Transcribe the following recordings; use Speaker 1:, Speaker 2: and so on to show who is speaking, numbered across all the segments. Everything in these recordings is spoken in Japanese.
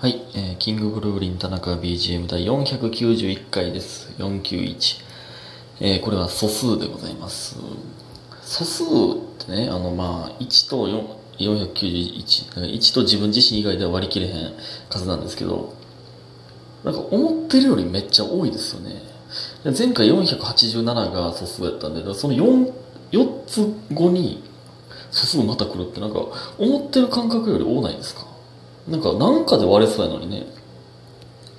Speaker 1: はい、えーキングブルーリン田中 BGM 第491回です。491。えーこれは素数でございます。素数ってね、あの、まあ、1と4 491。1と自分自身以外では割り切れへん数なんですけど、なんか思ってるよりめっちゃ多いですよね。前回487が素数やったんで、だからその 4, 4つ後に素数また来るってなんか思ってる感覚より多ないですか？なんかなんかで割れそうやのにね。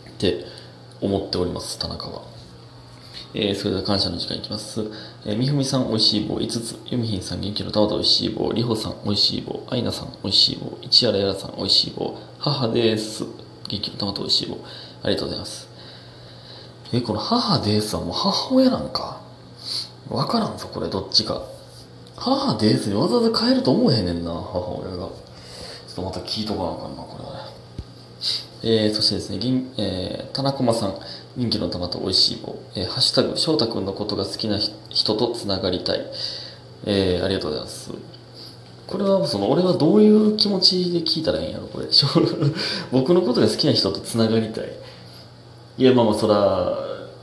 Speaker 1: って思っております田中は、えーそれでは感謝の時間いきます、えーみふみさんおいしい棒5つ。ゆみひんさん元気の玉とおいしい棒りほさんおいしい棒あいなさんおいしい棒市原やらさんおいしい棒母です。元気の玉とおいしい棒。ありがとうございます。えーこの母ですはもう母親なんか？わからんぞこれどっちか。母ですにわざわざ変えると思えへんねんな母親が。ちょっとまた聞いとかなあかんなこれはねえー、そしてですね、銀えー、田中駒さん、人気の玉と美味しい棒、えー、ハッシュタグ、翔太くんのことが好きな人とつながりたい、えー、ありがとうございます。これは、その、俺はどういう気持ちで聞いたらいいんやろ、これ。僕のことが好きな人とつながりたい。いや、まあまあ、そら、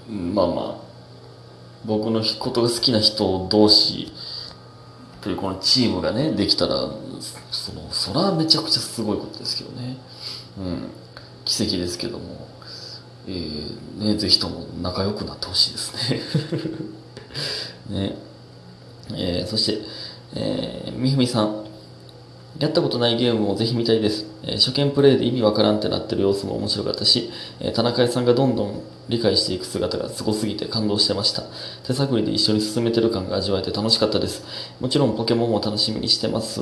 Speaker 1: まあまあ、僕のことが好きな人同士というこのチームがね、できたら、その、そらめちゃくちゃすごいことですけどね。うん。奇跡ですけども、えー、ね、ぜひとも仲良くなってほしいですね。ね。えー、そして、えー、みふみさん。やったことないゲームをぜひ見たいです。えー初見プレイで意味わからんってなってる様子も面白かったし、えー田中さんがどんどん理解していく姿がすごすぎて感動してました。手探りで一緒に進めてる感が味わえて楽しかったです。もちろんポケモンも楽しみにしてます。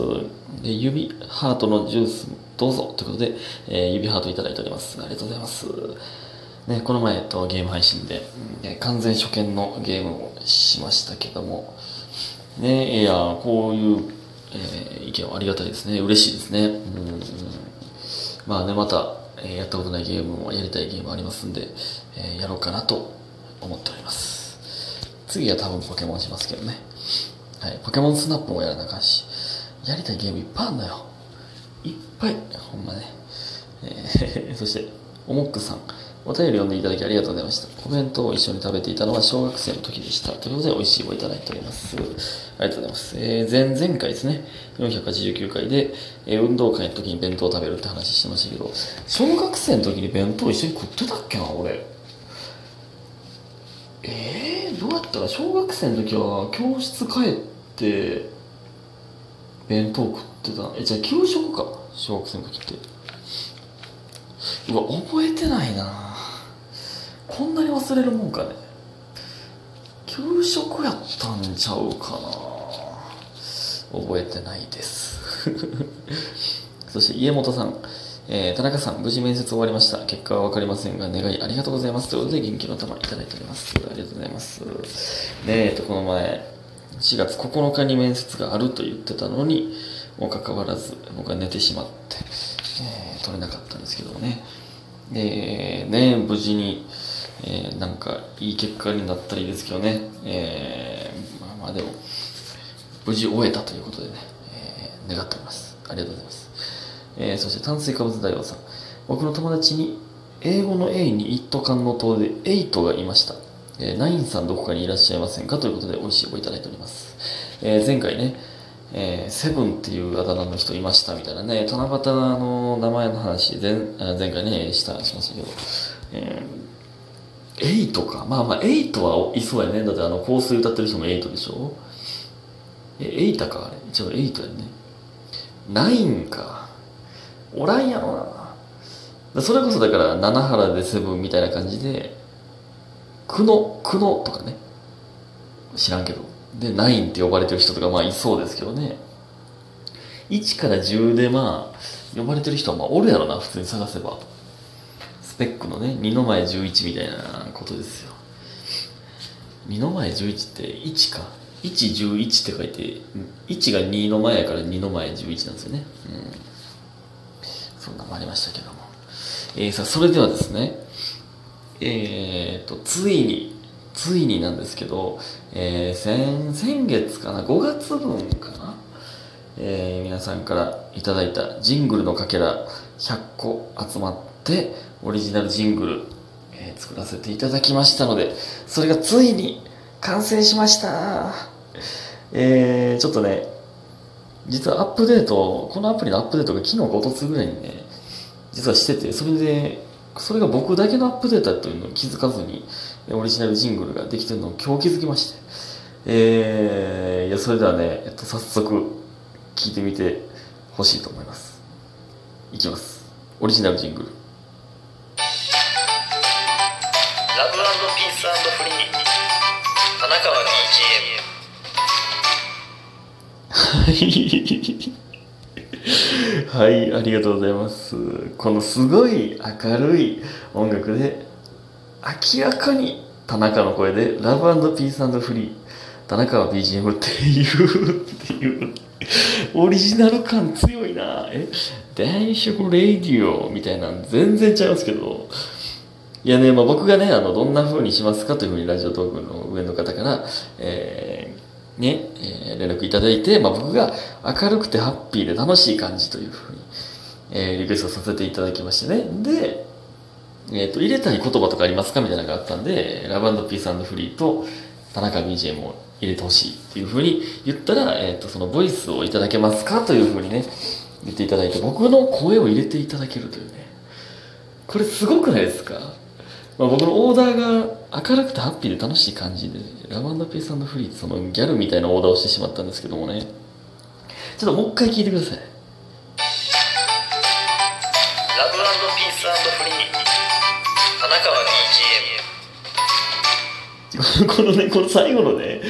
Speaker 1: で指ハートのジュースどうぞということで、えー指ハートいただいております。ありがとうございます。ね、この前、えっと、ゲーム配信で、え完全初見のゲームをしましたけども、ね、いや、こういう、えー意見はありがたいですね。嬉しいですね。うんまあね、また、えーやったことないゲームもやりたいゲームありますんで、えーやろうかなと思っております。次は多分ポケモンしますけどね。はい、ポケモンスナップもやらなあかんし、やりたいゲームいっぱいあんのよ。いっぱい、ほんまね。えー そして、おもっくさん。お便り読んでいただきありがとうございました。お弁当を一緒に食べていたのは小学生の時でした。ということで、美味しいをいただいております。ありがとうございます。えー前々回ですね、489回で、えー運動会の時に弁当を食べるって話してましたけど、小学生の時に弁当一緒に食ってたっけな、俺。えー、どうやったら小学生の時は教室帰って弁当食ってたえじゃあ給食か小学生の時ってうわ覚えてないなぁこんなに忘れるもんかね給食やったんちゃうかな覚えてないです そして家元さん、えー田中さん、無事面接終わりました。結果は分かりませんが、願いありがとうございます。ということで、元気の玉いただいております。ありがとうございます。ねえ、っと、この前、4月9日に面接があると言ってたのに、もかかわらず、僕は寝てしまって、えー取れなかったんですけどもね。で、ね無事に、えーなんか、いい結果になったらいいですけどね。えーまあまあでも、無事終えたということでね、えー願っております。ありがとうございます。えーそして炭水化物大王さん。僕の友達に、英語の A に一斗缶の塔で8がいました。えナインさんどこかにいらっしゃいませんかということで美味しいをいただいております。えー前回ね、えーセブンっていうあだ名の人いましたみたいなね、七夕の名前の話前、前回ね、した、しましたけど、えー、エイトか。まあまあ、エイトはいそうやね。だってあの、香水歌ってる人もエイトでしょ？え、エイタか、あれ。一応エイトやね。ナインか。おらんやろな。それこそだから、七原でセブンみたいな感じで、クノ、クノとかね。知らんけど。で、ナインって呼ばれてる人とかまあいそうですけどね。1から10でまあ、呼ばれてる人はまあおるやろな、普通に探せば。スペックのね、2の前11みたいなことですよ。2の前11って1か。111って書いて、1が2の前やから2の前11なんですよね。うん。そんなもありましたけども。えー、さあ、それではですね、えーと、ついに、ついになんですけど、えー、先、先月かな、5月分かな、えー皆さんからいただいたジングルのかけら、100個集まってオリジナルジングル、えー作らせていただきましたのでそれがついに完成しました。えー、ちょっとね実はアップデートこのアプリのアップデートが昨日か一昨日ぐらいにね実はしててそれでそれが僕だけのアップデートだというのを気づかずにオリジナルジングルができてるのを今日気づきまして。えー、いやそれではね、えっと、早速聞いてみてほしいと思います。いきます。オリジナルジングル。はい、ありがとうございます。このすごい明るい音楽で、明らかに田中の声で、ラブピースフリー、田中は BGM っていう、っていう、オリジナル感強いな。え、電色レイディオみたいなん全然ちゃいますけど、いやね、まあ、僕がね、あの、どんな風にしますかというふうにラジオトークの上の方から、えー、ね、えー連絡いただいて、まあ、僕が明るくてハッピーで楽しい感じというふうに、えーリクエストさせていただきましてね。で、えっ、と、入れたい言葉とかありますかみたいなのがあったんで、ラブピースフリーと田中 BGM を入れてほしいっていうふうに言ったら、えっ、と、そのボイスをいただけますかというふうにね、言っていただいて、僕の声を入れていただけるというね。これすごくないですか？まあ、僕のオーダーが明るくてハッピーで楽しい感じで、ラブピースフリーそのギャルみたいなオーダーをしてしまったんですけどもね。ちょっともう一回聞いてください。
Speaker 2: ラブピースフリー田中は BGM
Speaker 1: このね、この最後のね、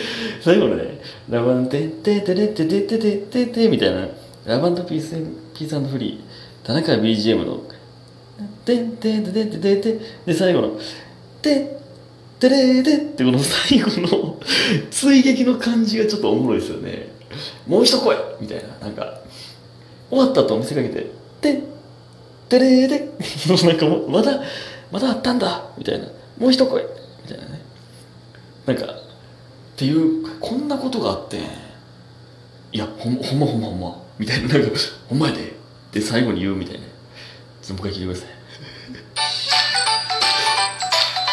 Speaker 1: 最後のね、ラバンテテテテテテテテテテみたいな、ラバンドピース、ピースフリー、田中 BGM の、テンテンテテテテテで、最後の、テテレテってこの最後の追撃の感じがちょっとおもろいですよね。もう一声みたいな、なんか、終わったと見せかけて、テテレテなんか、まだ、まだあったんだみたいな、もう一声みたいなね。なんか、っていう、こんなことがあって、いや、ほんほんまほんまほんま、みたいな、なんか、ほんまやで、で最後に言うみたいな。ちょっともう一回聞いてください。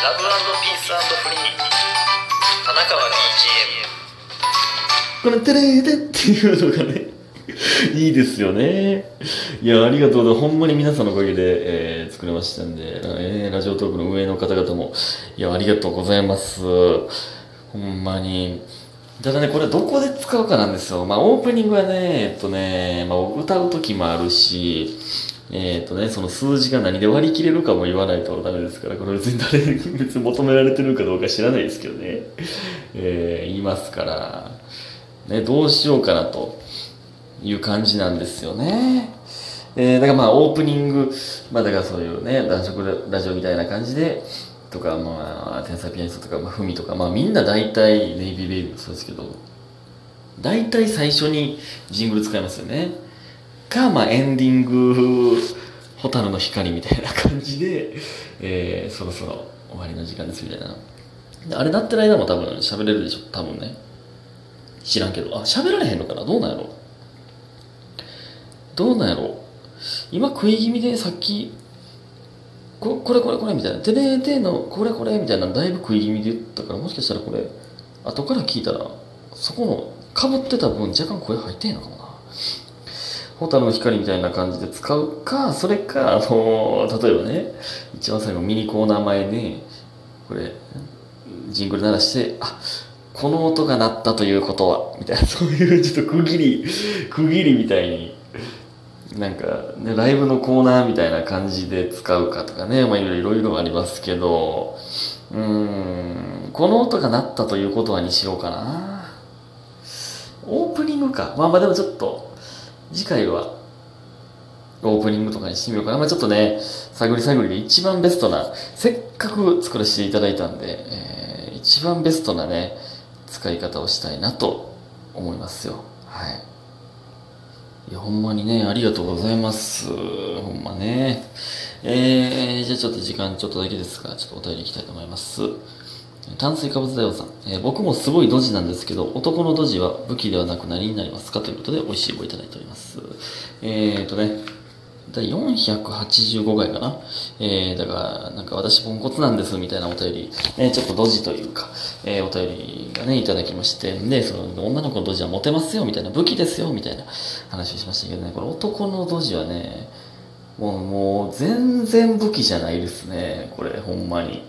Speaker 2: ラブピースフリー田中は BGM
Speaker 1: このテレーテっていうのがね、いいですよね。いや、ありがとうございます。ほんまに皆さんのおかげで、えー作れましたんで、えーラジオトークの上の方々も、いや、ありがとうございます。ほんまに。ただね、これどこで使うかなんですよ。まあ、オープニングはね、えっとね、まあ、歌う時もあるし、えっとね、その数字が何で割り切れるかも言わないとダメですから、これ別に誰に別に求められてるかどうか知らないですけどね。えー言いますから、ね、どうしようかなという感じなんですよね。えーだからまあオープニング、まあだからそういうね、男色ラジオみたいな感じで、とかまあ、天才ピアニストとか、まあ、ふみとか、まあみんな大体、ネイビーベイビーもそうですけど、大体最初にジングル使いますよね。か、まあエンディング、ホタルの光みたいな感じで、えーそろそろ終わりの時間ですみたいな。であれなってる間も多分喋れるでしょ、多分ね。知らんけど。あ、喋られへんのかな？どうなんやろどうなんやろ今食い気味でさっき、ここれこれこれみたいな。てねてのこれこれみたいなだいぶ食い気味で言ったから、もしかしたらこれ、後から聞いたら、そこの被ってた分若干声入ってんのかもな。ホタルの光みたいな感じで使うか、それか、あの例えばね、一番最後ミニコーナー前に、これ、ジングル鳴らして、あ、この音が鳴ったということは、みたいな、そういうちょっと区切り、区切りみたいに、なんか、ね、ライブのコーナーみたいな感じで使うかとかね、まあいろいろいろありますけど、うん、この音が鳴ったということはにしようかな。オープニングか。まあまあでもちょっと、次回は、オープニングとかにしてみようかな。まあちょっとね、探り探りで一番ベストな、せっかく作らせていただいたんで、えー一番ベストなね、使い方をしたいなと思いますよ。はい。いや、ほんまにね、ありがとうございます。ほんまね。えー、じゃあちょっと時間ちょっとだけですが、ちょっとお便りいきたいと思います。炭水化物大王さん、えー僕もすごいドジなんですけど、男のドジは武器ではなく何になりますかということで、美味しい棒いただいております。えーとね、第485回かな？えー、だから、なんか私ポンコツなんですみたいなお便り、えー、ちょっとドジというか、えー、お便りがね、いただきまして、で、その、女の子のドジはモテますよみたいな、武器ですよみたいな話をしましたけどね、これ男のドジはね、もう、もう、全然武器じゃないですね、これ、ほんまに。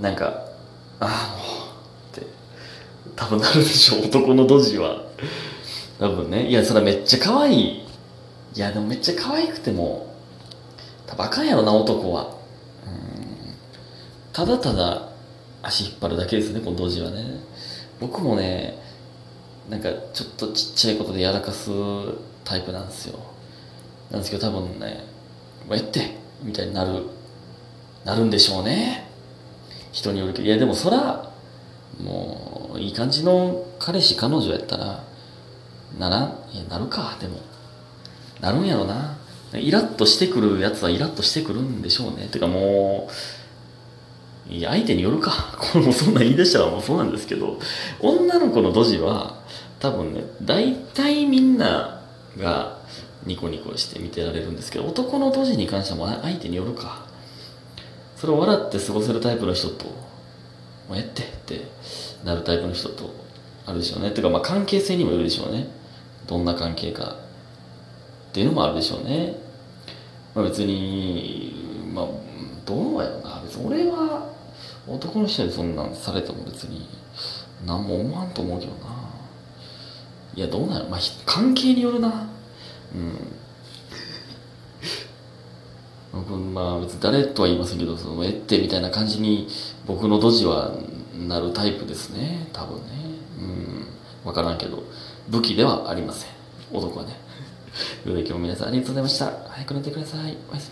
Speaker 1: なんか、ああ、もう、って、多分なるでしょう、男のドジは。多分ね。いや、それめっちゃ可愛い。いや、でもめっちゃ可愛くても、多分あかんやろな、男は。うんただただ足引っ張るだけですね、このドジはね。僕もね、なんかちょっとちっちゃいことでやらかすタイプなんですよ。なんですけど多分ね、もうええってみたいになる、なるんでしょうね。人によるけど。いや、でもそら、もう、いい感じの彼氏、彼女やったら、ならん、いや、なるか、でも。なるんやろな。イラッとしてくるやつはイラッとしてくるんでしょうね。てかもう、いや、相手によるか。これもそんなん言い出したらもうそうなんですけど、女の子のドジは、多分ね、大体みんながニコニコして見てられるんですけど、男のドジに関してはも相手によるか。それを笑って過ごせるタイプの人と、もうえってってなるタイプの人とあるでしょうね。てかまあ関係性にもよるでしょうね。どんな関係かっていうのもあるでしょうね。まあ別に、まあ、どうやろな。別に俺は男の人にそんなんされても別に何も思わんと思うけどな。いや、どうなのまあ関係によるな。うん。僕まあ別に誰とは言いませんけど、そのえってみたいな感じに僕のドジはなるタイプですね。多分ね。うん。わからんけど、武器ではありません。男はね。ということで今日も皆さんありがとうございました。早く寝てください。おやすみ